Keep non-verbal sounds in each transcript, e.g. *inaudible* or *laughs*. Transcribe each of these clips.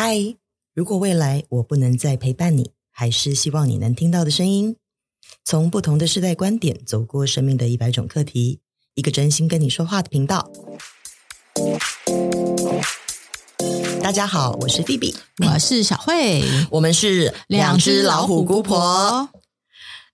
嗨，如果未来我不能再陪伴你，还是希望你能听到的声音。从不同的世代观点，走过生命的一百种课题，一个真心跟你说话的频道。大家好，我是 B B，，我是小慧，我们是两只老虎姑婆。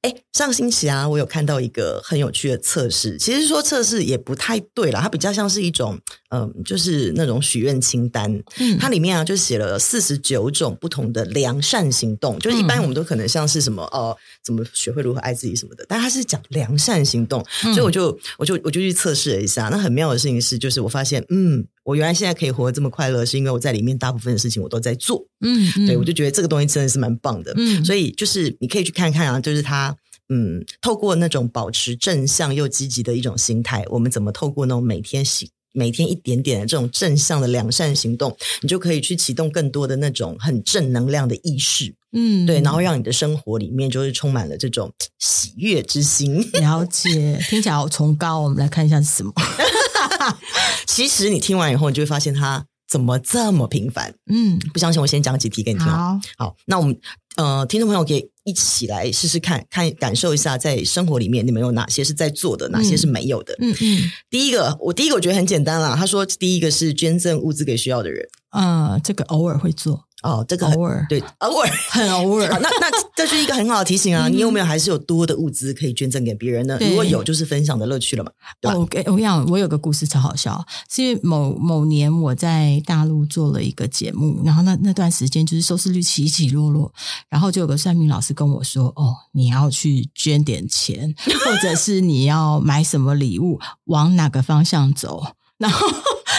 哎，上星期啊，我有看到一个很有趣的测试。其实说测试也不太对啦，它比较像是一种，嗯、呃，就是那种许愿清单。嗯，它里面啊就写了四十九种不同的良善行动。就是一般我们都可能像是什么哦，怎么学会如何爱自己什么的，但它是讲良善行动。嗯、所以我就我就我就去测试了一下。那很妙的事情是，就是我发现，嗯，我原来现在可以活得这么快乐，是因为我在里面大部分的事情我都在做。嗯，嗯对，我就觉得这个东西真的是蛮棒的。嗯，所以就是你可以去看看啊，就是他。嗯，透过那种保持正向又积极的一种心态，我们怎么透过那种每天行每天一点点的这种正向的良善行动，你就可以去启动更多的那种很正能量的意识，嗯，对，然后让你的生活里面就是充满了这种喜悦之心。了解，听起来好崇高。我们来看一下是什么。*laughs* *laughs* 其实你听完以后，你就会发现他怎么这么平凡。嗯，不相信我先讲几题给你听。好，好，那我们。呃，听众朋友可以一起来试试看看，感受一下，在生活里面你们有哪些是在做的，哪些是没有的。嗯嗯。第一个，我第一个我觉得很简单啦。他说，第一个是捐赠物资给需要的人。呃，这个偶尔会做。哦，这个偶尔对，偶尔 *laughs* 很偶尔。那那这是一个很好的提醒啊！你有没有还是有多的物资可以捐赠给别人呢？如果有，就是分享的乐趣了嘛。对吧？我跟我讲，我有个故事超好笑，是因为某某年我在大陆做了一个节目，然后那那段时间就是收视率起起落落，然后就有个算命老师跟我说：“哦，你要去捐点钱，或者是你要买什么礼物，往哪个方向走。”然后。*laughs*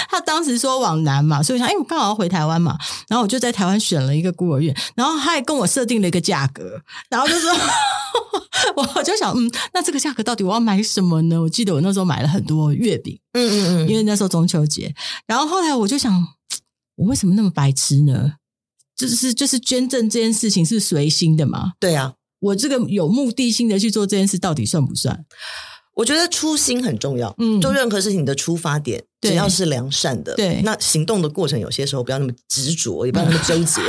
他当时说往南嘛，所以我想，哎，我刚好要回台湾嘛，然后我就在台湾选了一个孤儿院，然后他还跟我设定了一个价格，然后就说，*laughs* 我就想，嗯，那这个价格到底我要买什么呢？我记得我那时候买了很多月饼，嗯嗯嗯，因为那时候中秋节，然后后来我就想，我为什么那么白痴呢？就是就是捐赠这件事情是随心的嘛？对啊，我这个有目的性的去做这件事，到底算不算？我觉得初心很重要，嗯，做任何事情的出发点，只要是良善的，对，那行动的过程有些时候不要那么执着，也不要那么纠结，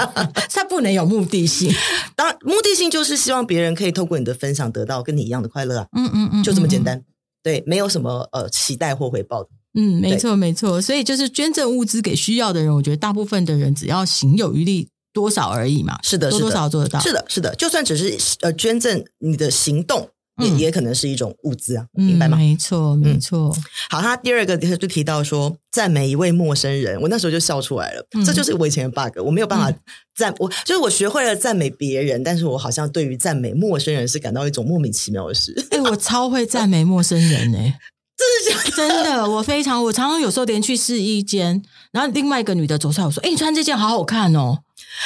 *laughs* 它不能有目的性。*laughs* 当然，目的性就是希望别人可以透过你的分享得到跟你一样的快乐啊，嗯嗯嗯，就这么简单，对，没有什么呃期待或回报的，嗯，没错没错，所以就是捐赠物资给需要的人，我觉得大部分的人只要行有余力，多少而已嘛，是的，多多少少做得到，是的，是的，就算只是呃捐赠你的行动。也也可能是一种物资啊，嗯、明白吗？没错，没错、嗯。好，他第二个就提到说赞美一位陌生人，我那时候就笑出来了。嗯、这就是我以前的 bug，我没有办法赞、嗯、我，就是我学会了赞美别人，但是我好像对于赞美陌生人是感到一种莫名其妙的事。哎、欸，我超会 *laughs* 赞美陌生人呢、欸，*laughs* 真的 *laughs* 真的，我非常，我常常有时候连去试衣间，然后另外一个女的走出来，我说：“哎、欸，你穿这件好好看哦。”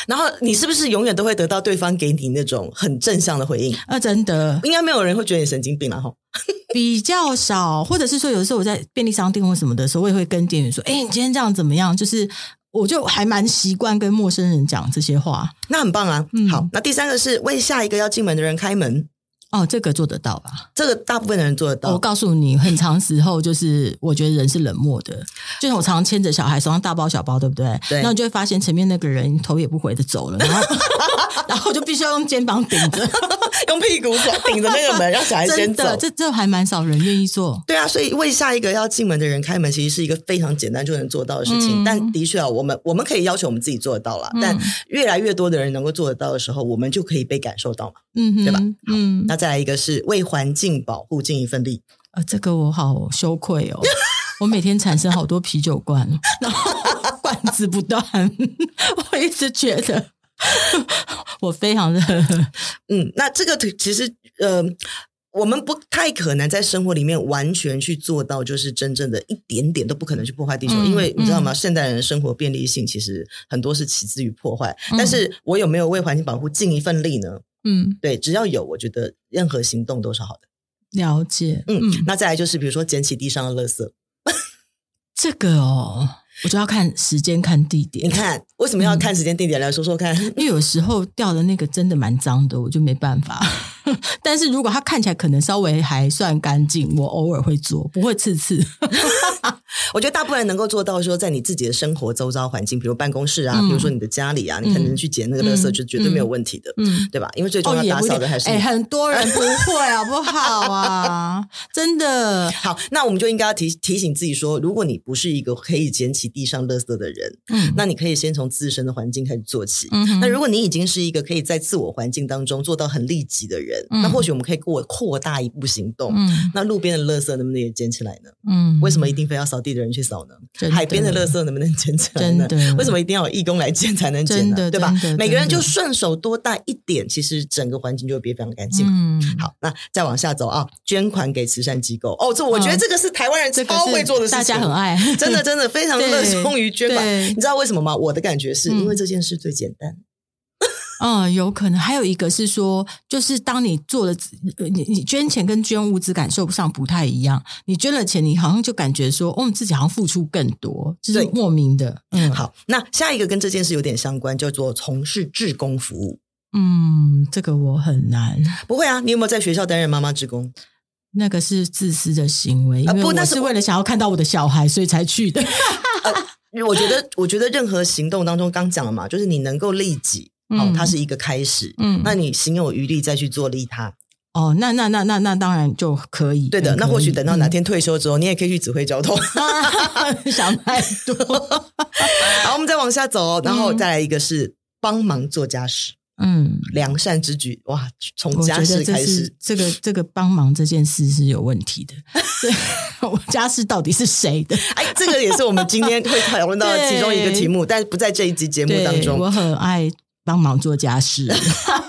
然后你是不是永远都会得到对方给你那种很正向的回应啊？真的，应该没有人会觉得你神经病了哈。*laughs* 比较少，或者是说，有的时候我在便利商店或什么的时候，我也会跟店员说：“哎，你今天这样怎么样？”就是我就还蛮习惯跟陌生人讲这些话，那很棒啊。嗯，好，那第三个是为下一个要进门的人开门。哦，这个做得到吧？这个大部分的人做得到。我告诉你，很长时候就是，我觉得人是冷漠的。就像我常常牵着小孩，手上大包小包，对不对？对。那你就会发现前面那个人头也不回的走了，然后，*laughs* 然后就必须要用肩膀顶着，*laughs* 用屁股顶着那个门，让小孩先走。这这还蛮少人愿意做。对啊，所以为下一个要进门的人开门，其实是一个非常简单就能做到的事情。嗯、但的确啊，我们我们可以要求我们自己做得到了。嗯、但越来越多的人能够做得到的时候，我们就可以被感受到嘛。嗯哼，对吧？嗯，那。再来一个是为环境保护尽一份力，呃，这个我好羞愧哦，*laughs* 我每天产生好多啤酒罐，*laughs* 然后罐子不断，*laughs* 我一直觉得我非常的，嗯，那这个其实呃，我们不太可能在生活里面完全去做到，就是真正的一点点都不可能去破坏地球，嗯、因为你知道吗？嗯、现代人的生活便利性其实很多是起自于破坏，嗯、但是我有没有为环境保护尽一份力呢？嗯，对，只要有，我觉得任何行动都是好的。了解，嗯，嗯，那再来就是，比如说捡起地上的垃圾，*laughs* 这个哦，我就要看时间、看地点。你看，为什么要看时间、地点？来说说看。因为有时候掉的那个真的蛮脏的，我就没办法。*laughs* 但是如果它看起来可能稍微还算干净，我偶尔会做，不会次次。*laughs* 我觉得大部分人能够做到说，在你自己的生活周遭环境，比如办公室啊，比如说你的家里啊，你可能去捡那个垃圾，就绝对没有问题的，嗯，对吧？因为最重要打扫的还是哎，很多人不会好不好啊？*laughs* 真的 *laughs* 好，那我们就应该要提提醒自己说，如果你不是一个可以捡起地上垃圾的人，嗯，那你可以先从自身的环境开始做起。嗯，那如果你已经是一个可以在自我环境当中做到很利己的人，那或许我们可以过扩大一步行动。嗯，那路边的垃圾能不能也捡起来呢？嗯，为什么一定非要扫地的人去扫呢？海边的垃圾能不能捡起来呢？为什么一定要有义工来捡才能捡呢？对吧？每个人就顺手多带一点，其实整个环境就会变非常干净。嗯，好，那再往下走啊，捐款给慈善机构。哦，这我觉得这个是台湾人超会做的事情，大家很爱，真的真的非常 *laughs* 热衷于捐款。你知道为什么吗？我的感觉是因为这件事最简单。嗯，有可能还有一个是说，就是当你做了，你你捐钱跟捐物资感受上不太一样。你捐了钱，你好像就感觉说，哦，自己好像付出更多，就是莫名的。嗯，好，那下一个跟这件事有点相关，叫做从事志工服务。嗯，这个我很难。不会啊，你有没有在学校担任妈妈志工？那个是自私的行为，因为我是为了想要看到我的小孩，所以才去的。*laughs* 呃，我觉得，我觉得任何行动当中，刚讲了嘛，就是你能够利己。哦，它是一个开始，嗯，那你行有余力再去做利他，哦，那那那那那当然就可以，对的。那或许等到哪天退休之后，你也可以去指挥交通，*laughs* *laughs* 想太多。*laughs* 好，我们再往下走，然后再来一个是帮忙做家事，嗯，良善之举，哇，从家事开始，这个这个帮忙这件事是有问题的。对，我家事到底是谁的？哎，这个也是我们今天会讨论到的其中一个题目，但不在这一集节目当中。我很爱。帮忙做家事。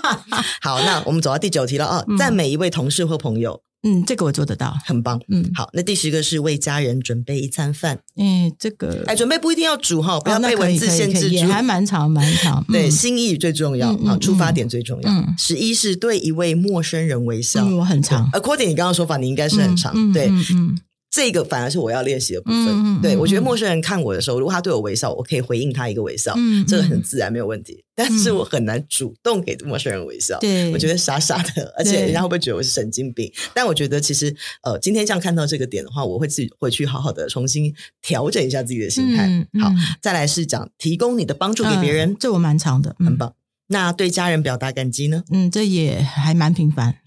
*laughs* 好，那我们走到第九题了啊，赞美一位同事或朋友，嗯，这个我做得到，很棒。嗯，好，那第十个是为家人准备一餐饭。嗯，这个哎，准备不一定要煮哈，不要被文字限制住，也还蛮长蛮长。对，心意最重要啊，出发点最重要。十一是对一位陌生人微笑，我很长。呃，Cody，你刚刚说法，你应该是很长，对，嗯。这个反而是我要练习的部分。嗯、对，我觉得陌生人看我的时候，如果他对我微笑，我可以回应他一个微笑，嗯、这个很自然，没有问题。但是我很难主动给陌生人微笑。对，我觉得傻傻的，而且人家会不会觉得我是神经病？但我觉得其实，呃，今天这样看到这个点的话，我会自己回去好好的重新调整一下自己的心态。好，再来是讲提供你的帮助给别人，呃、这我蛮长的，很棒。那对家人表达感激呢？嗯，这也还蛮频繁，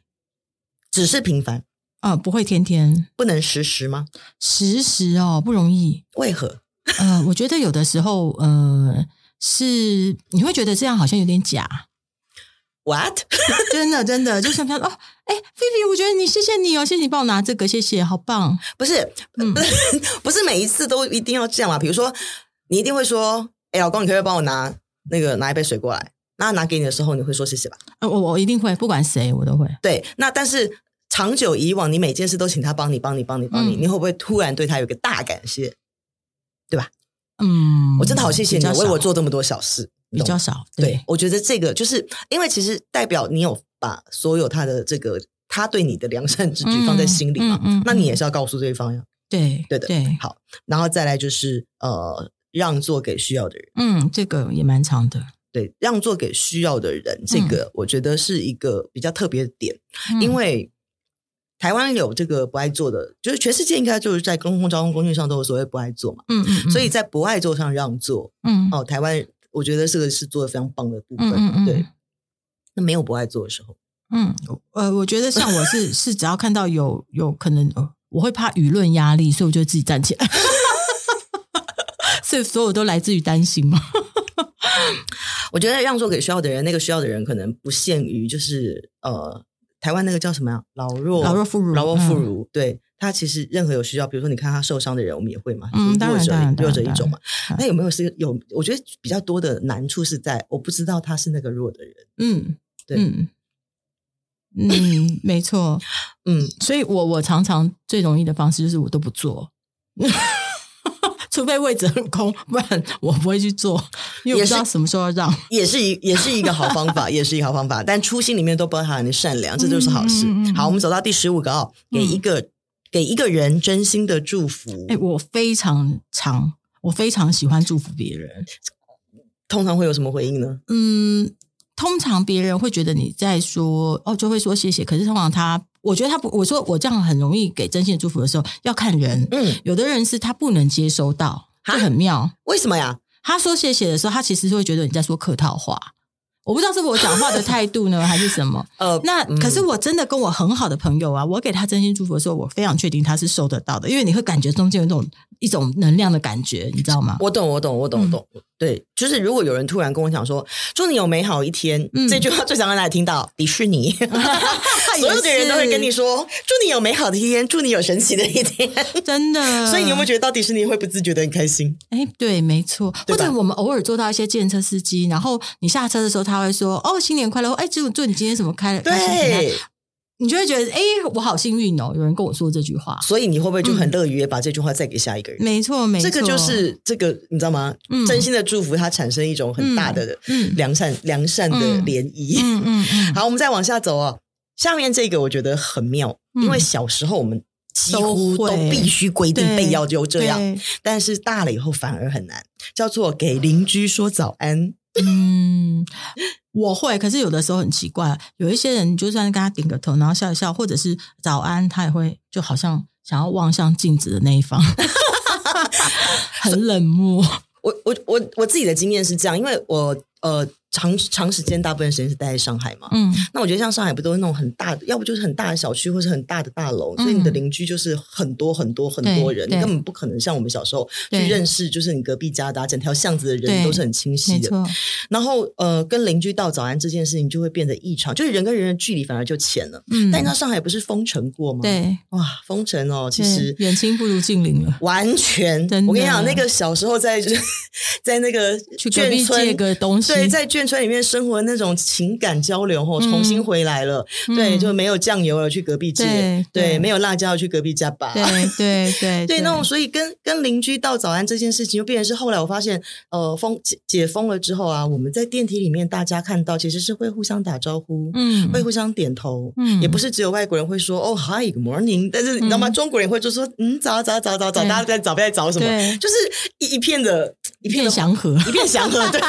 只是频繁。呃，不会天天，不能时时吗？时时哦，不容易。为何？*laughs* 呃，我觉得有的时候，呃，是你会觉得这样好像有点假。What？*laughs* 真的真的，就像他说哦，哎，菲菲，我觉得你谢谢你哦，谢谢你帮我拿这个，谢谢，好棒。不是，嗯，*laughs* 不是每一次都一定要这样嘛。比如说，你一定会说，哎，老公，你可不可以帮我拿那个拿一杯水过来？那拿给你的时候，你会说谢谢吧？呃，我我一定会，不管谁，我都会。对，那但是。长久以往，你每件事都请他帮你，帮你，帮你，帮你，你会不会突然对他有个大感谢？对吧？嗯，我真的好谢谢你为我做这么多小事，比较少。对，我觉得这个就是因为其实代表你有把所有他的这个他对你的良善之举放在心里嘛，那你也是要告诉对方呀。对，对的，对。好，然后再来就是呃，让座给需要的人。嗯，这个也蛮长的。对，让座给需要的人，这个我觉得是一个比较特别的点，因为。台湾有这个不爱坐的，就是全世界应该就是在公共交通工具上都有所谓不爱坐嘛。嗯嗯，嗯，所以在不爱坐上让座，嗯，哦，台湾我觉得这个是做的非常棒的部分。嗯嗯，对。那没有不爱坐的时候，嗯，呃，我觉得像我是 *laughs* 是只要看到有有可能，我会怕舆论压力，所以我就自己站起来。*laughs* 所以所有都来自于担心嘛。*laughs* 我觉得让座给需要的人，那个需要的人可能不限于就是呃。台湾那个叫什么呀？老弱老弱妇孺，老弱妇孺。对，他其实任何有需要，比如说你看他受伤的人，我们也会嘛，嗯，弱者弱者一种嘛。那有没有是有？我觉得比较多的难处是在我不知道他是那个弱的人。嗯，对，嗯，没错，*coughs* 嗯，所以我我常常最容易的方式就是我都不做。*laughs* 除非位置很空，不然我不会去做，*laughs* 因为我不知道什么时候要让，也是一 *laughs* 也是一个好方法，*laughs* 也是一个好方法。但初心里面都包含你善良，这就是好事。好，我们走到第十五个哦，给一个、嗯、给一个人真心的祝福。哎，我非常常，我非常喜欢祝福别人。通常会有什么回应呢？嗯，通常别人会觉得你在说哦，就会说谢谢。可是通常他我觉得他不，我说我这样很容易给真心的祝福的时候，要看人。嗯，有的人是他不能接收到，就很妙。为什么呀？他说谢谢的时候，他其实是会觉得你在说客套话。我不知道是我讲话的态度呢，*laughs* 还是什么？呃，那可是我真的跟我很好的朋友啊，我给他真心祝福的时候，我非常确定他是收得到的，因为你会感觉中间有一种一种能量的感觉，你知道吗？我懂，我懂，我懂，我懂。嗯对，就是如果有人突然跟我讲说“祝你有美好一天”，嗯、这句话最想让大家听到迪士尼，所有的人都会跟你说“祝你有美好的一天，祝你有神奇的一天 *laughs* ”，真的。所以你有没有觉得到迪士尼会不自觉的很开心？哎，对，没错。或者我们偶尔坐到一些计程车司机，然后你下车的时候，他会说：“哦，新年快乐！”哎，祝祝你今天什么开了？对。你就会觉得，哎，我好幸运哦，有人跟我说这句话，所以你会不会就很乐于把这句话再给下一个人？没错，没错，这个就是这个，你知道吗？嗯，真心的祝福它产生一种很大的良善、良善的涟漪。嗯嗯，*laughs* 好，我们再往下走哦。下面这个我觉得很妙，因为小时候我们几乎都必须规定备要就这样，但是大了以后反而很难，叫做给邻居说早安。嗯。我会，可是有的时候很奇怪，有一些人就算跟他点个头，然后笑一笑，或者是早安，他也会就好像想要望向镜子的那一方，*laughs* 很冷漠。我我我我自己的经验是这样，因为我呃。长长时间，大部分时间是待在上海嘛。嗯，那我觉得像上海不都是那种很大的，要不就是很大的小区，或是很大的大楼，嗯、所以你的邻居就是很多很多很多人，你根本不可能像我们小时候去认识，就是你隔壁家的、啊、整条巷子的人都是很清晰的。然后呃，跟邻居道早安这件事情就会变得异常，就是人跟人的距离反而就浅了。嗯，但你知道上海不是封城过吗？对，哇，封城哦，其实远亲不如近邻了，完全。我跟你讲，那个小时候在 *laughs* 在那个去隔壁借个东西，对，在眷村里面生活的。那种情感交流后重新回来了，嗯、对，就没有酱油了，去隔壁借，对，没有辣椒去隔壁家吧，对对对 *laughs* 对，对，那种所以跟跟邻居道早安这件事情，就变成是后来我发现，呃，封解解封了之后啊，我们在电梯里面大家看到其实是会互相打招呼，嗯，会互相点头，嗯，也不是只有外国人会说哦，Hi，Good morning，但是你知道吗？嗯、中国人会就说嗯，早早早早早，大家在早在早什么，就是一一片的一片祥和，一片祥和，对，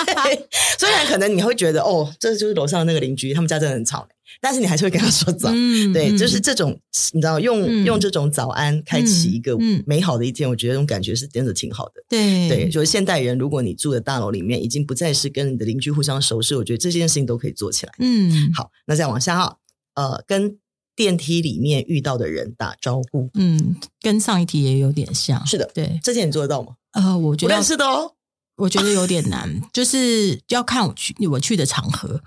*laughs* 虽然可能你会觉得哦。这就是楼上的那个邻居，他们家真的很吵，但是你还是会跟他说早。嗯、对，就是这种，你知道，用、嗯、用这种早安开启一个美好的一天，嗯、我觉得这种感觉是真的挺好的。对对，就是现代人，如果你住的大楼里面已经不再是跟你的邻居互相熟识，我觉得这件事情都可以做起来。嗯，好，那再往下哈，呃，跟电梯里面遇到的人打招呼，嗯，跟上一题也有点像。是的，对，这件你做得到吗？呃，我觉得是的哦。我觉得有点难，就是要看我去我去的场合，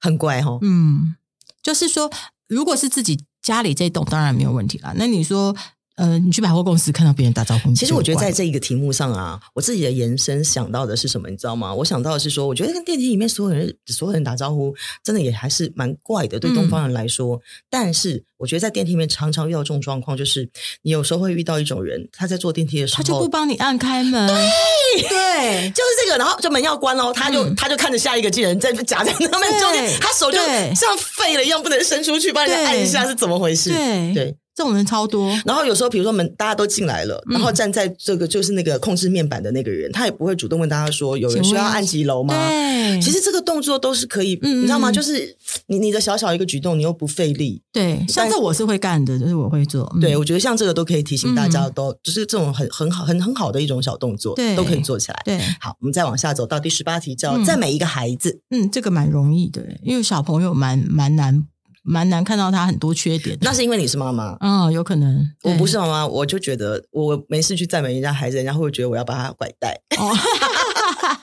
很怪哦。嗯，就是说，如果是自己家里这栋，当然没有问题啦。那你说，呃，你去百货公司看到别人打招呼，其实我觉得在这一个题目上啊，我自己的延伸想到的是什么，你知道吗？我想到的是说，我觉得跟电梯里面所有人所有人打招呼，真的也还是蛮怪的，对东方人来说。嗯、但是。我觉得在电梯里面常常遇到这种状况，就是你有时候会遇到一种人，他在坐电梯的时候，他就不帮你按开门。对，对，就是这个。然后这门要关哦，他就、嗯、他就看着下一个进人在夹在他们中间，他手就像废了一样，不能伸出去帮人家按一下，是怎么回事？对。对这种人超多，然后有时候，比如说我们大家都进来了，然后站在这个就是那个控制面板的那个人，他也不会主动问大家说有人需要按几楼吗？对，其实这个动作都是可以，你知道吗？就是你你的小小一个举动，你又不费力。对，像这我是会干的，就是我会做。对，我觉得像这个都可以提醒大家，都就是这种很很好很很好的一种小动作，对，都可以做起来。对，好，我们再往下走到第十八题，叫赞美一个孩子。嗯，这个蛮容易的，因为小朋友蛮蛮难。蛮难看到他很多缺点，那是因为你是妈妈，嗯，有可能。我不是妈妈，我就觉得我没事去赞美人家孩子，人家会不会觉得我要把他拐带？*laughs* 哦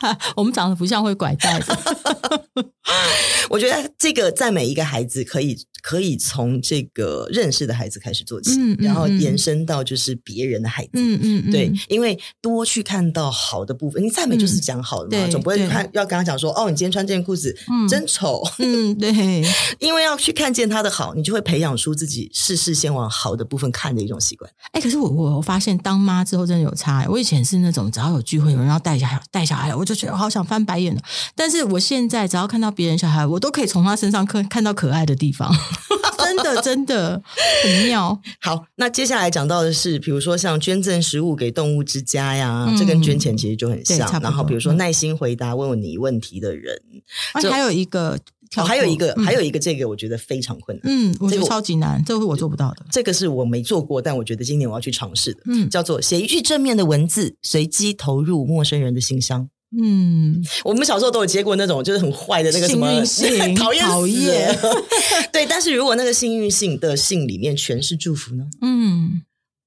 *laughs* 我们长得不像会拐带的。*laughs* 我觉得这个赞美一个孩子，可以可以从这个认识的孩子开始做起，嗯嗯、然后延伸到就是别人的孩子。嗯嗯，嗯对，因为多去看到好的部分，你赞美就是讲好的嘛，嗯、总不会看要跟他讲说哦，你今天穿这件裤子、嗯、真丑。嗯，对，*laughs* 因为要去看见他的好，你就会培养出自己事事先往好的部分看的一种习惯。哎，可是我我发现当妈之后真的有差。我以前是那种只要有聚会，有人要带小孩带小孩，我就觉得我好想翻白眼了。但是我现在只要看到别人小孩，我都可以从他身上看看到可爱的地方，*laughs* 真的 *laughs* 真的很妙。好，那接下来讲到的是，比如说像捐赠食物给动物之家呀，嗯、这跟捐钱其实就很像。然后比如说耐心回答问问你问题的人，而且还有一个哦，还有一个，嗯、还有一个，这个我觉得非常困难。嗯，我觉得超级难，这个我做不到的。这个是我没做过，但我觉得今年我要去尝试的。嗯，叫做写一句正面的文字，随机投入陌生人的信箱。嗯，我们小时候都有接过那种就是很坏的那个什么幸运信，*laughs* 讨厌讨厌。*laughs* 对，但是如果那个幸运信的信里面全是祝福呢？嗯。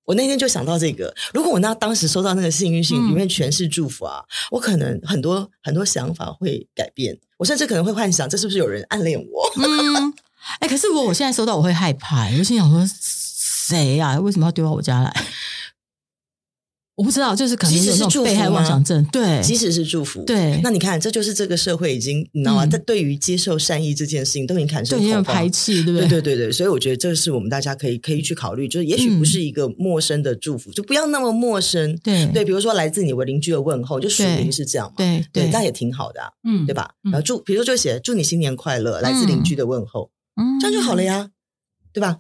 我那天就想到这个，如果我那当时收到那个幸运信，里面全是祝福啊，嗯、我可能很多很多想法会改变，我甚至可能会幻想这是不是有人暗恋我？嗯，哎、欸，可是如果我现在收到，我会害怕，我心想说谁呀、啊？为什么要丢到我家来？我不知道，就是可能有那种被害妄想症，对，即使是祝福，对。那你看，这就是这个社会已经，你知道吗？在对于接受善意这件事情，都已经产生有点排斥，对不对？对对对对，所以我觉得这是我们大家可以可以去考虑，就是也许不是一个陌生的祝福，就不要那么陌生，对对。比如说来自你我邻居的问候，就署名是这样嘛，对对，那也挺好的，嗯，对吧？然后祝，比如说就写祝你新年快乐，来自邻居的问候，嗯，这样就好了呀，对吧？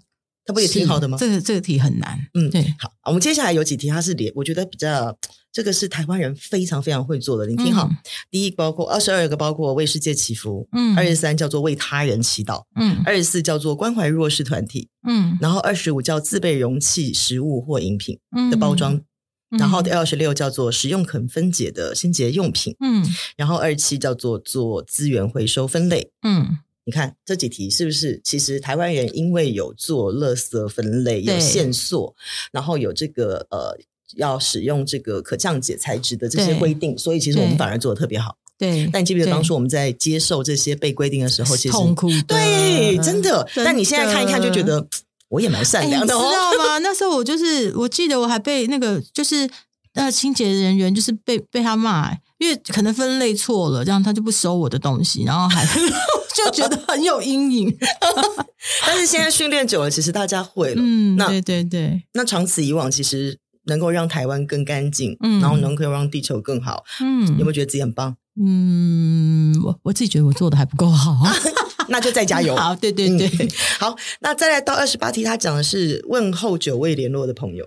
它不也挺好的吗？这个这个题很难，嗯，对。好，我们接下来有几题，它是连，我觉得比较。这个是台湾人非常非常会做的，你听好。嗯、第一包括二十二个，包括为世界祈福，嗯，二十三叫做为他人祈祷，嗯，二十四叫做关怀弱势团体，嗯，然后二十五叫自备容器、食物或饮品的包装，嗯、然后第二十六叫做使用可分解的清洁用品，嗯，然后二十七叫做做资源回收分类，嗯，你看这几题是不是？其实台湾人因为有做垃圾分类，有限塑，然后有这个呃。要使用这个可降解材质的这些规定，所以其实我们反而做的特别好。对，但你记不记得当初我们在接受这些被规定的时候，其实痛苦。对，真的。但你现在看一看，就觉得我也蛮善良的，你知道吗？那时候我就是，我记得我还被那个就是呃清洁人员就是被被他骂，因为可能分类错了，这样他就不收我的东西，然后还 *laughs* 就觉得很有阴影。*laughs* 但是现在训练久了，其实大家会了。嗯，对对对。那长此以往，其实。能够让台湾更干净，嗯，然后能够让地球更好，嗯，有没有觉得自己很棒？嗯，我我自己觉得我做的还不够好，*laughs* 那就再加油。好，对对对，嗯、好，那再来到二十八题，他讲的是问候久未联络的朋友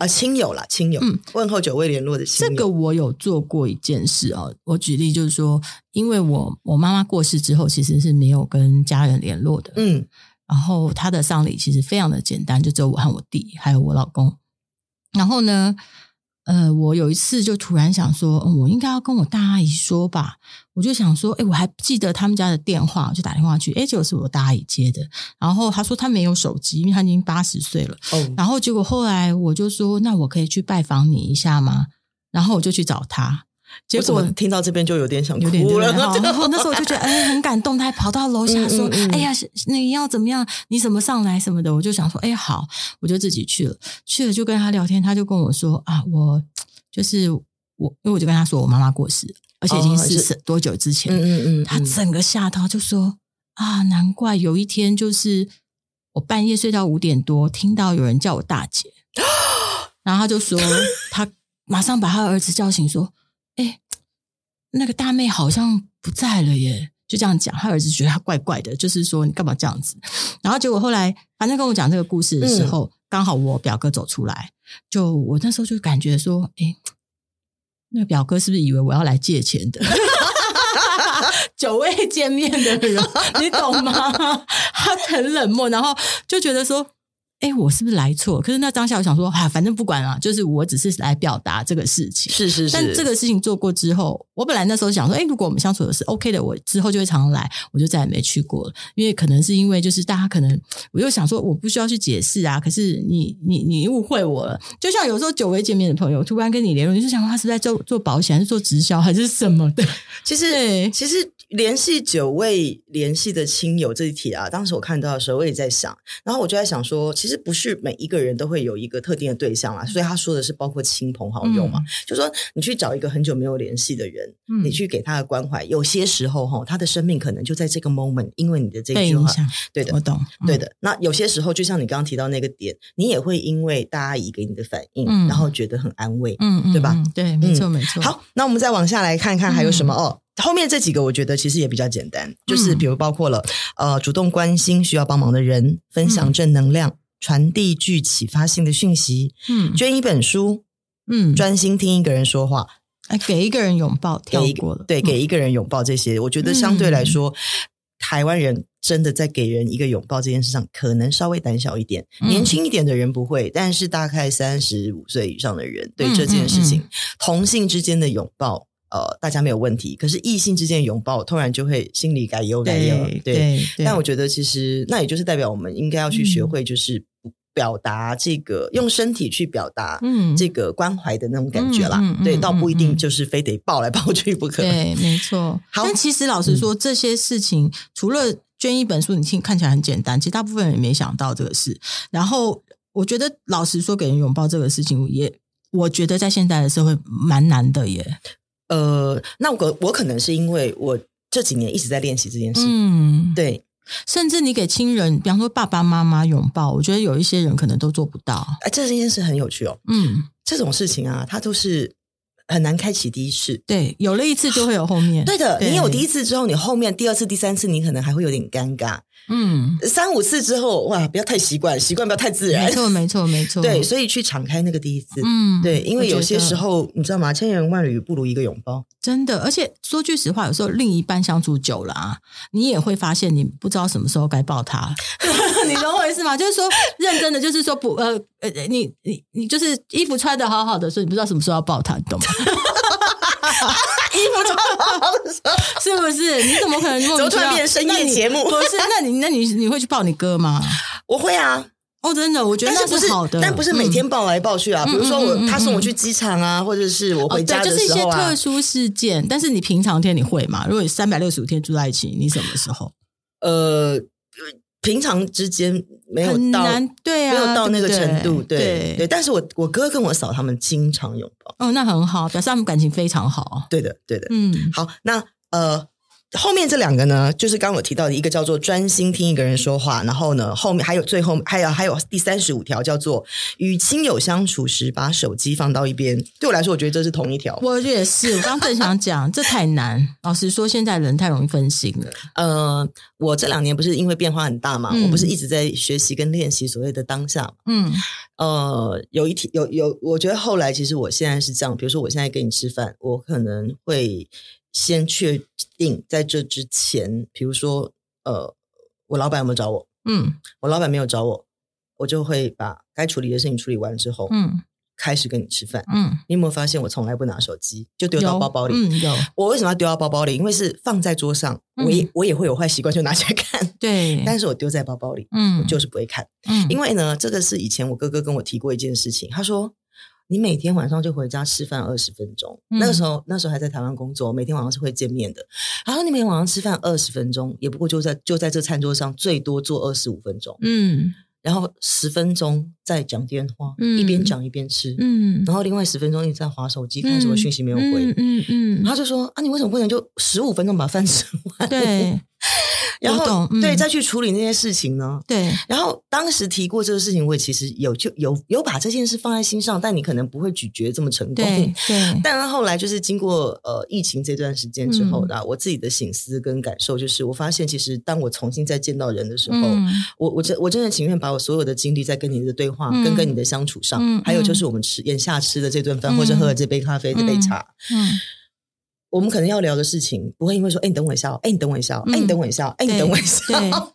啊，亲友啦，亲友，嗯，问候久未联络的亲友。这个我有做过一件事哦，我举例就是说，因为我我妈妈过世之后，其实是没有跟家人联络的，嗯，然后她的丧礼其实非常的简单，就只有我和我弟还有我老公。然后呢，呃，我有一次就突然想说，嗯，我应该要跟我大阿姨说吧。我就想说，哎，我还记得他们家的电话，就打电话去，哎，结果是我大阿姨接的。然后她说她没有手机，因为她已经八十岁了。哦。然后结果后来我就说，那我可以去拜访你一下吗？然后我就去找他。结果听到这边就有点想哭了，然后 *laughs* 那时候我就觉得哎很感动，他还跑到楼下说：“嗯嗯嗯、哎呀，你要怎么样？你怎么上来什么的？”我就想说：“哎好，我就自己去了。”去了就跟他聊天，他就跟我说：“啊，我就是我，因为我就跟他说我妈妈过世，而且已经是多久之前？”嗯嗯嗯，他整个吓到，就说：“啊，难怪有一天就是我半夜睡到五点多，听到有人叫我大姐，*gasps* 然后他就说他马上把他的儿子叫醒，说。”哎，那个大妹好像不在了耶，就这样讲。他儿子觉得他怪怪的，就是说你干嘛这样子？然后结果后来，反正跟我讲这个故事的时候，嗯、刚好我表哥走出来，就我那时候就感觉说，哎，那个表哥是不是以为我要来借钱的？*laughs* 久未见面的人，你懂吗？*laughs* 他很冷漠，然后就觉得说。哎，我是不是来错？可是那当下我想说，哈、啊，反正不管了，就是我只是来表达这个事情。是是是。但这个事情做过之后，我本来那时候想说，哎，如果我们相处的是 OK 的，我之后就会常常来，我就再也没去过了。因为可能是因为就是大家可能，我又想说，我不需要去解释啊。可是你你你误会我了。就像有时候久未见面的朋友突然跟你联络，你就想说他是在做做保险，还是做直销，还是什么的？*laughs* 其实对其实联系久未联系的亲友这一题啊，当时我看到的时候，我也在想，然后我就在想说，其实。其实不是每一个人都会有一个特定的对象啊，所以他说的是包括亲朋好友嘛，嗯、就说你去找一个很久没有联系的人，嗯、你去给他的关怀，有些时候哈，他的生命可能就在这个 moment，因为你的这句话，对的，我懂，嗯、对的。那有些时候，就像你刚刚提到那个点，你也会因为大阿姨给你的反应，嗯、然后觉得很安慰，嗯，对吧？对，没错，没错。好，那我们再往下来看看还有什么、嗯、哦。后面这几个我觉得其实也比较简单，就是比如包括了、嗯、呃，主动关心需要帮忙的人，分享正能量。嗯传递具启发性的讯息，嗯，捐一本书，嗯，专心听一个人说话，哎，给一个人拥抱，跳过了，对，给一个人拥抱，这些我觉得相对来说，台湾人真的在给人一个拥抱这件事上，可能稍微胆小一点。嗯、年轻一点的人不会，但是大概三十五岁以上的人，对这件事情，嗯。嗯嗯、同性之间的拥抱，呃，大家没有问题。可是异性之间的拥抱，突然就会心里改忧改忧。对，但我觉得其实那也就是代表我们应该要去学会，就是。嗯表达这个用身体去表达，嗯，这个关怀的那种感觉啦，对，倒不一定就是非得抱来抱去不可。对，没错。好，但其实老实说，这些事情、嗯、除了捐一本书，你听看起来很简单，其实大部分人也没想到这个事。然后，我觉得老实说，给人拥抱这个事情，也我觉得在现在的社会蛮难的耶。呃，那我我可能是因为我这几年一直在练习这件事，嗯，对。甚至你给亲人，比方说爸爸妈妈拥抱，我觉得有一些人可能都做不到。哎，这件事很有趣哦。嗯，这种事情啊，它都是很难开启第一次。对，有了一次就会有后面。对的，对你有第一次之后，你后面第二次、第三次，你可能还会有点尴尬。嗯，三五次之后，哇，不要太习惯，习惯不要太自然。没错，没错，没错。对，所以去敞开那个第一次。嗯，对，因为有些时候你知道吗？千言万语不如一个拥抱。真的，而且说句实话，有时候另一半相处久了啊，你也会发现你不知道什么时候该抱他。*laughs* 你懂我意思吗？就是说，认真的，就是说不呃呃，你你你就是衣服穿的好好的，所以你不知道什么时候要抱他，你懂吗？衣服穿好好的时候，是不是？你怎么可能？怎么突然变成深夜节目？不是，那你那你你会去抱你哥吗？我会啊。哦，真的，我觉得那是好的，但不是每天抱来抱去啊。比如说我他送我去机场啊，或者是我回家的时候啊，就是一些特殊事件。但是你平常天你会吗？如果你三百六十五天住在一起，你什么时候？呃，平常之间没有到，对啊，没有到那个程度，对对。但是我我哥跟我嫂他们经常拥抱，哦，那很好，表示他们感情非常好。对的，对的，嗯，好，那呃。后面这两个呢，就是刚刚我提到的一个叫做专心听一个人说话，然后呢，后面还有最后还有还有第三十五条叫做与亲友相处时把手机放到一边。对我来说，我觉得这是同一条。我也是，我刚刚正想讲，这太难。老实说，现在人太容易分心了。呃，我这两年不是因为变化很大嘛，嗯、我不是一直在学习跟练习所谓的当下。嗯，呃，有一天有有，我觉得后来其实我现在是这样，比如说我现在跟你吃饭，我可能会。先确定在这之前，比如说，呃，我老板有没有找我？嗯，我老板没有找我，我就会把该处理的事情处理完之后，嗯，开始跟你吃饭。嗯，你有没有发现我从来不拿手机，就丢到包包里？嗯，有。我为什么要丢到包包里？因为是放在桌上，嗯、我也我也会有坏习惯，就拿起来看。对，但是我丢在包包里，嗯，我就是不会看。嗯，因为呢，这个是以前我哥哥跟我提过一件事情，他说。你每天晚上就回家吃饭二十分钟，嗯、那个时候那时候还在台湾工作，每天晚上是会见面的。然后你每天晚上吃饭二十分钟，也不过就在就在这餐桌上最多坐二十五分钟，嗯，然后十分钟再讲电话，嗯、一边讲一边吃，嗯，然后另外十分钟一直在划手机看什么讯息没有回，嗯嗯，嗯嗯然后就说啊，你为什么不能就十五分钟把饭吃完？对。然后，嗯、对，再去处理那些事情呢？对。然后当时提过这个事情，我也其实有就有有把这件事放在心上，但你可能不会咀嚼这么成功。对。对但后来就是经过呃疫情这段时间之后的、嗯、我自己的醒思跟感受，就是我发现其实当我重新再见到人的时候，嗯、我我真我真的情愿把我所有的精力在跟你的对话、嗯、跟跟你的相处上，嗯、还有就是我们吃眼下吃的这顿饭，嗯、或者喝了这杯咖啡、嗯、这杯茶，嗯。嗯我们可能要聊的事情，不会因为说，哎，你等我一下，哎，你等我一下，哎，你等我一下，哎，你等我一下，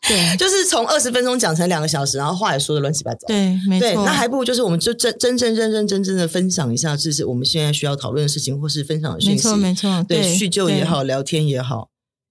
对，*laughs* 就是从二十分钟讲成两个小时，然后话也说的乱七八糟，对，没错。那还不如就是我们就真真正认认真真的分享一下，就是我们现在需要讨论的事情，或是分享的讯息，没错，没错，对，叙旧也好，聊天也好。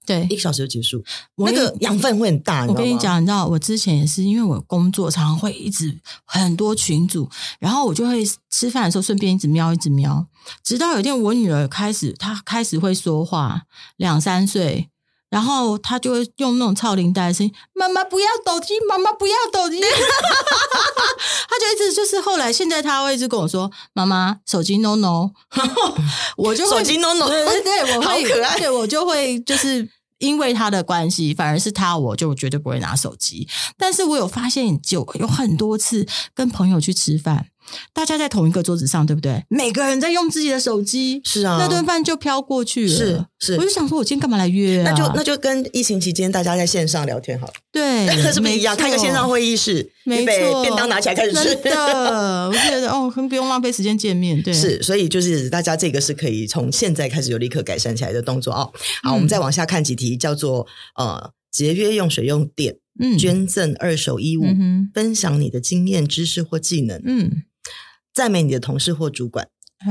对，一个小时就结束，那个养分会很大。我跟你讲，你知道，我之前也是，因为我工作常常会一直很多群组，然后我就会吃饭的时候顺便一直瞄，一直瞄，直到有一天我女儿开始，她开始会说话，两三岁，然后他就会用那种超龄带的声音：“妈妈不要抖机，妈妈不要抖机。*laughs* ” *laughs* 他就一直就是后来现在他会一直跟我说：“妈妈，手机 no no。*laughs* ”然后我就手机 no no，对对对，我会好可爱，对我就会就是。因为他的关系，反而是他，我就绝对不会拿手机。但是我有发现，就有很多次跟朋友去吃饭。大家在同一个桌子上，对不对？每个人在用自己的手机，是啊，那顿饭就飘过去了。是是，我就想说，我今天干嘛来约啊？那就那就跟疫情期间大家在线上聊天好了。对，*laughs* 是不是一样？开个线上会议室，没错，便当拿起来开始吃。真的，*laughs* 我觉得哦，很不用浪费时间见面。对，是，所以就是大家这个是可以从现在开始就立刻改善起来的动作哦。好，我们再往下看几题，叫做呃。节约用水用电，嗯，捐赠二手衣物，嗯、分享你的经验、知识或技能，嗯，赞美你的同事或主管，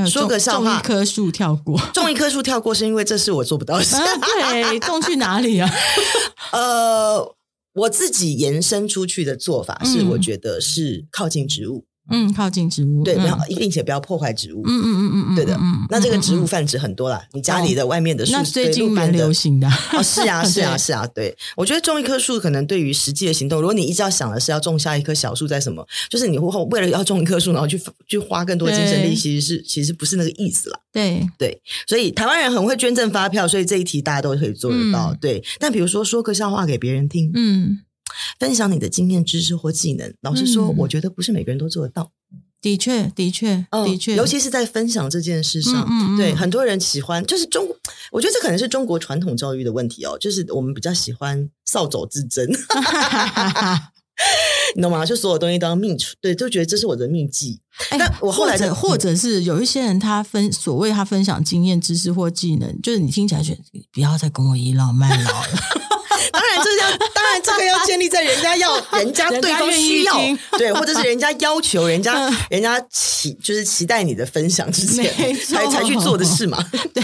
说个笑话，种一棵树跳过，*laughs* 种一棵树跳过是因为这是我做不到的事。啊、对，种去哪里啊？*laughs* 呃，我自己延伸出去的做法是，我觉得是靠近植物。嗯，靠近植物，对，然后并且不要破坏植物。嗯嗯嗯嗯嗯，对的。那这个植物泛指很多啦，你家里的、外面的树，那最近蛮流行的。*laughs* 是啊，*laughs* 是啊，是啊。对，我觉得种一棵树，可能对于实际的行动，如果你一直要想的是要种下一棵小树在什么，就是你会为了要种一棵树，然后去去花更多精神力，其实是其实不是那个意思啦。对对，所以台湾人很会捐赠发票，所以这一题大家都可以做得到。对，但比如说说个笑话给别人听，嗯，分享你的经验、知识或技能，老实说，我觉得不是每个人都做得到。的确，的确，的确，尤其是在分享这件事上，嗯嗯、对很多人喜欢，就是中，我觉得这可能是中国传统教育的问题哦，就是我们比较喜欢扫帚之争，*laughs* 你懂吗？就所有东西都要秘出，对，就觉得这是我的秘技。哎，但我后来的，或者是有一些人，他分所谓他分享经验、知识或技能，就是你听起来觉得不要再跟我倚老卖老了。*laughs* 当然，这要当然，这个要建立在人家要人家对方需要对，或者是人家要求人家人家期就是期待你的分享之前才才去做的事嘛。*laughs* 对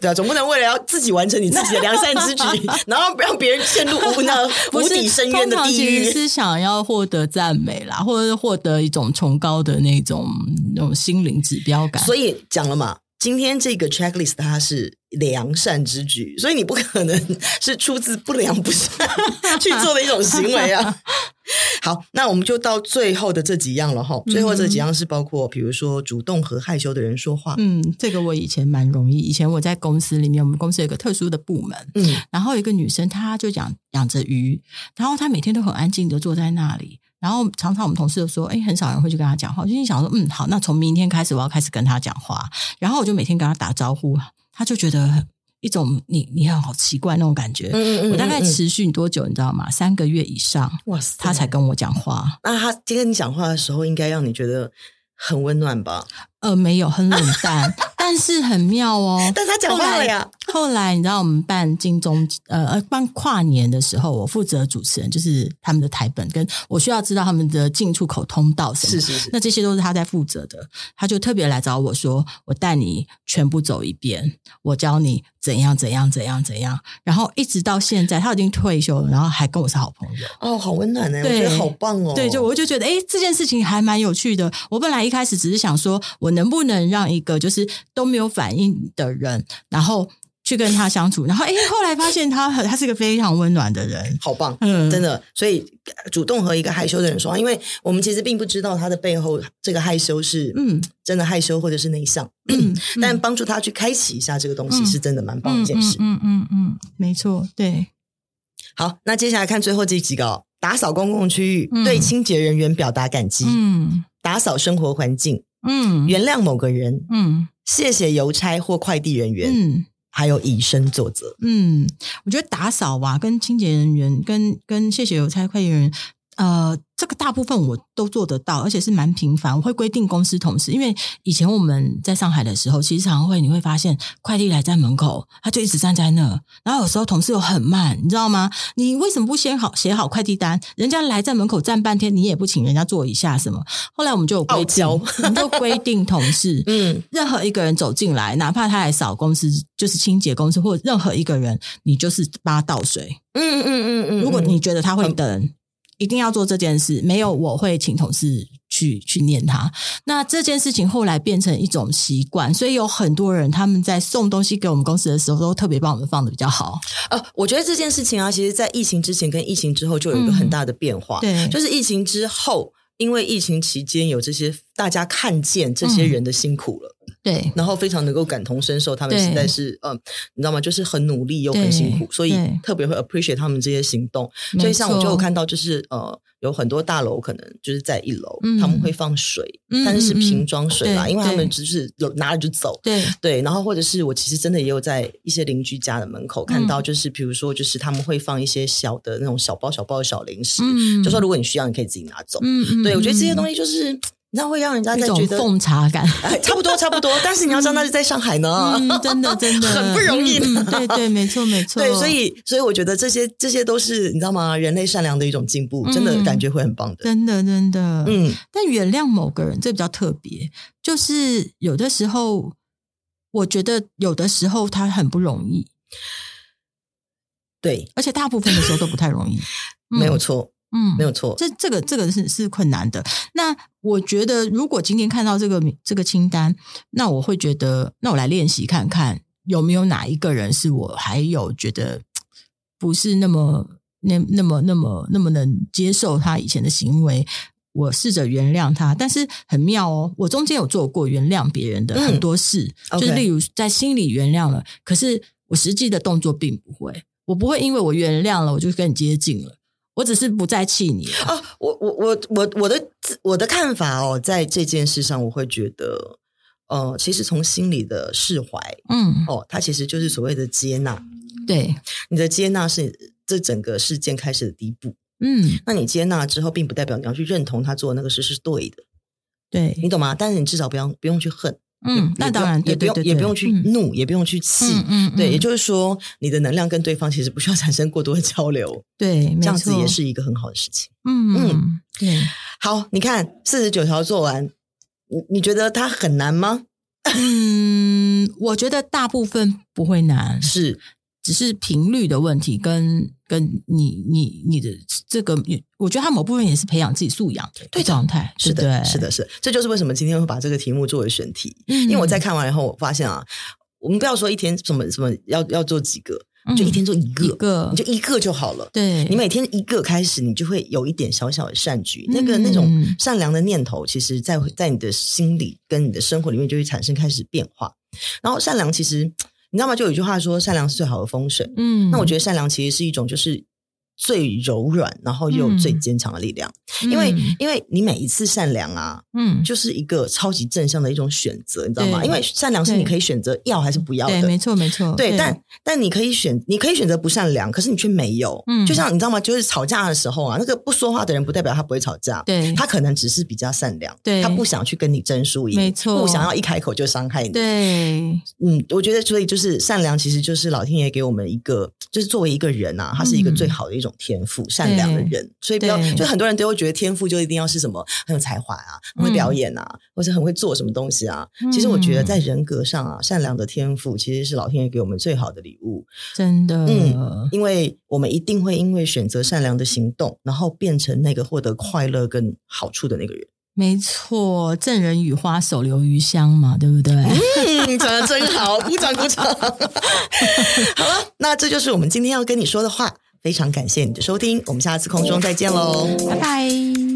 对啊，总不能为了要自己完成你自己的良善之举，*laughs* 然后不让别人陷入无那无底深渊的地狱。其实是想要获得赞美啦，或者是获得一种崇高的那种那种心灵指标感。所以讲了嘛。今天这个 checklist 它是良善之举，所以你不可能 *laughs* 是出自不良不善去做的一种行为啊。好，那我们就到最后的这几样了哈。最后这几样是包括，比如说主动和害羞的人说话。嗯，这个我以前蛮容易。以前我在公司里面，我们公司有一个特殊的部门，嗯，然后一个女生，她就养养着鱼，然后她每天都很安静的坐在那里。然后常常我们同事就说：“哎，很少人会去跟他讲话。”我就心想说：“嗯，好，那从明天开始我要开始跟他讲话。”然后我就每天跟他打招呼，他就觉得一种你你好奇怪那种感觉。嗯嗯嗯。我大概持续多久，你知道吗？三个月以上，哇塞，他才跟我讲话。那他今天你讲话的时候，应该让你觉得很温暖吧？呃，没有，很冷淡。*laughs* 但是很妙哦，但他讲话了呀。*laughs* 后来你知道我们办金钟呃办跨年的时候，我负责主持人，就是他们的台本，跟我需要知道他们的进出口通道什么，是是是，那这些都是他在负责的。他就特别来找我说：“我带你全部走一遍，我教你怎样怎样怎样怎样。”然后一直到现在，他已经退休了，然后还跟我是好朋友。哦，好温暖呢，我觉得好棒哦。对，就我就觉得，哎，这件事情还蛮有趣的。我本来一开始只是想说，我能不能让一个就是。都没有反应的人，然后去跟他相处，然后哎，后来发现他他是一个非常温暖的人，好棒，嗯，真的。所以主动和一个害羞的人说话，因为我们其实并不知道他的背后这个害羞是嗯。真的害羞或者是内向，嗯，*clears throat* 但帮助他去开启一下这个东西是真的蛮棒的一件事，嗯嗯嗯，嗯，没错，对。好，那接下来看最后这几个，打扫公共区域，嗯、对清洁人员表达感激，嗯，打扫生活环境，嗯，原谅某个人，嗯。谢谢邮差或快递人员，嗯，还有以身作则，嗯，我觉得打扫吧，跟清洁人员，跟跟谢谢邮差、快递人员，呃。这个大部分我都做得到，而且是蛮频繁。我会规定公司同事，因为以前我们在上海的时候，其实常常会你会发现快递来在门口，他就一直站在那。然后有时候同事又很慢，你知道吗？你为什么不先好写好快递单？人家来在门口站半天，你也不请人家坐一下什么？后来我们就有规定，我们就规定同事，*laughs* 嗯，任何一个人走进来，哪怕他来扫公司，就是清洁公司，或者任何一个人，你就是帮他倒水。嗯嗯嗯嗯。如果你觉得他会等。嗯一定要做这件事，没有我会请同事去去念他。那这件事情后来变成一种习惯，所以有很多人他们在送东西给我们公司的时候，都特别帮我们放的比较好。呃，我觉得这件事情啊，其实，在疫情之前跟疫情之后就有一个很大的变化。嗯、对，就是疫情之后，因为疫情期间有这些大家看见这些人的辛苦了。嗯对，然后非常能够感同身受，他们实在是，嗯，你知道吗？就是很努力又很辛苦，所以特别会 appreciate 他们这些行动。所以像我就有看到，就是呃，有很多大楼可能就是在一楼，他们会放水，但是是瓶装水啦，因为他们只是拿了就走。对对，然后或者是我其实真的也有在一些邻居家的门口看到，就是比如说，就是他们会放一些小的那种小包小包的小零食，就说如果你需要，你可以自己拿走。嗯，对，我觉得这些东西就是。你知道会让人家在觉得奉茶感，*laughs* 差不多差不多。但是你要知道那是在上海呢，嗯、真的 *laughs* 真的很不容易、嗯。对对，没错没错。对，所以所以我觉得这些这些都是你知道吗？人类善良的一种进步，真的感觉会很棒的。嗯、真的真的，嗯。但原谅某个人，这比较特别，就是有的时候，我觉得有的时候他很不容易。对，而且大部分的时候都不太容易，*laughs* 嗯、没有错。嗯，没有错，这这个这个是是困难的。那我觉得，如果今天看到这个这个清单，那我会觉得，那我来练习看看有没有哪一个人是我还有觉得不是那么那那么那么那么能接受他以前的行为，我试着原谅他。但是很妙哦，我中间有做过原谅别人的很多事，嗯、就是例如在心里原谅了，可是我实际的动作并不会，我不会因为我原谅了，我就跟你接近了。我只是不再气你啊！我我我我我的我的看法哦，在这件事上，我会觉得，呃，其实从心里的释怀，嗯，哦，它其实就是所谓的接纳。对，你的接纳是这整个事件开始的第一步。嗯，那你接纳之后，并不代表你要去认同他做的那个事是对的。对，你懂吗？但是你至少不要不用去恨。嗯，那当然，也不用，也不用去怒，也不用去气，嗯，对，也就是说，你的能量跟对方其实不需要产生过多的交流，*laughs* 对，这样子也是一个很好的事情。嗯嗯，对，好，你看四十九条做完，你你觉得它很难吗？*laughs* 嗯，我觉得大部分不会难，是。只是频率的问题，跟跟你你你的这个，我觉得他某部分也是培养自己素养的状态。是的，是的，是的，这就是为什么今天会把这个题目作为选题。嗯，因为我在看完以后，我发现啊，我们不要说一天什么什么要要做几个，就一天做一个，一个你就一个就好了。对，你每天一个开始，你就会有一点小小的善举，那个那种善良的念头，其实在在你的心里跟你的生活里面就会产生开始变化。然后善良其实。你知道吗？就有一句话说，善良是最好的风水。嗯，那我觉得善良其实是一种，就是。最柔软，然后又最坚强的力量，嗯、因为因为你每一次善良啊，嗯，就是一个超级正向的一种选择，你知道吗？因为善良是你可以选择要还是不要的，对，没错没错，对，对但但你可以选，你可以选择不善良，可是你却没有，嗯，就像你知道吗？就是吵架的时候啊，那个不说话的人不代表他不会吵架，对，他可能只是比较善良，对，他不想去跟你争输赢，没错，不想要一开口就伤害你，对，嗯，我觉得所以就是善良，其实就是老天爷给我们一个，就是作为一个人啊，他是一个最好的一种天赋，善。良的人，所以不要就很多人都会觉得天赋就一定要是什么很有才华啊，很会表演啊，嗯、或者很会做什么东西啊。嗯、其实我觉得在人格上啊，善良的天赋其实是老天爷给我们最好的礼物。真的，嗯，因为我们一定会因为选择善良的行动，然后变成那个获得快乐跟好处的那个人。没错，赠人雨花，手留余香嘛，对不对？嗯，讲的真好，鼓掌鼓掌。*laughs* 好了，那这就是我们今天要跟你说的话。非常感谢你的收听，我们下次空中再见喽，拜拜。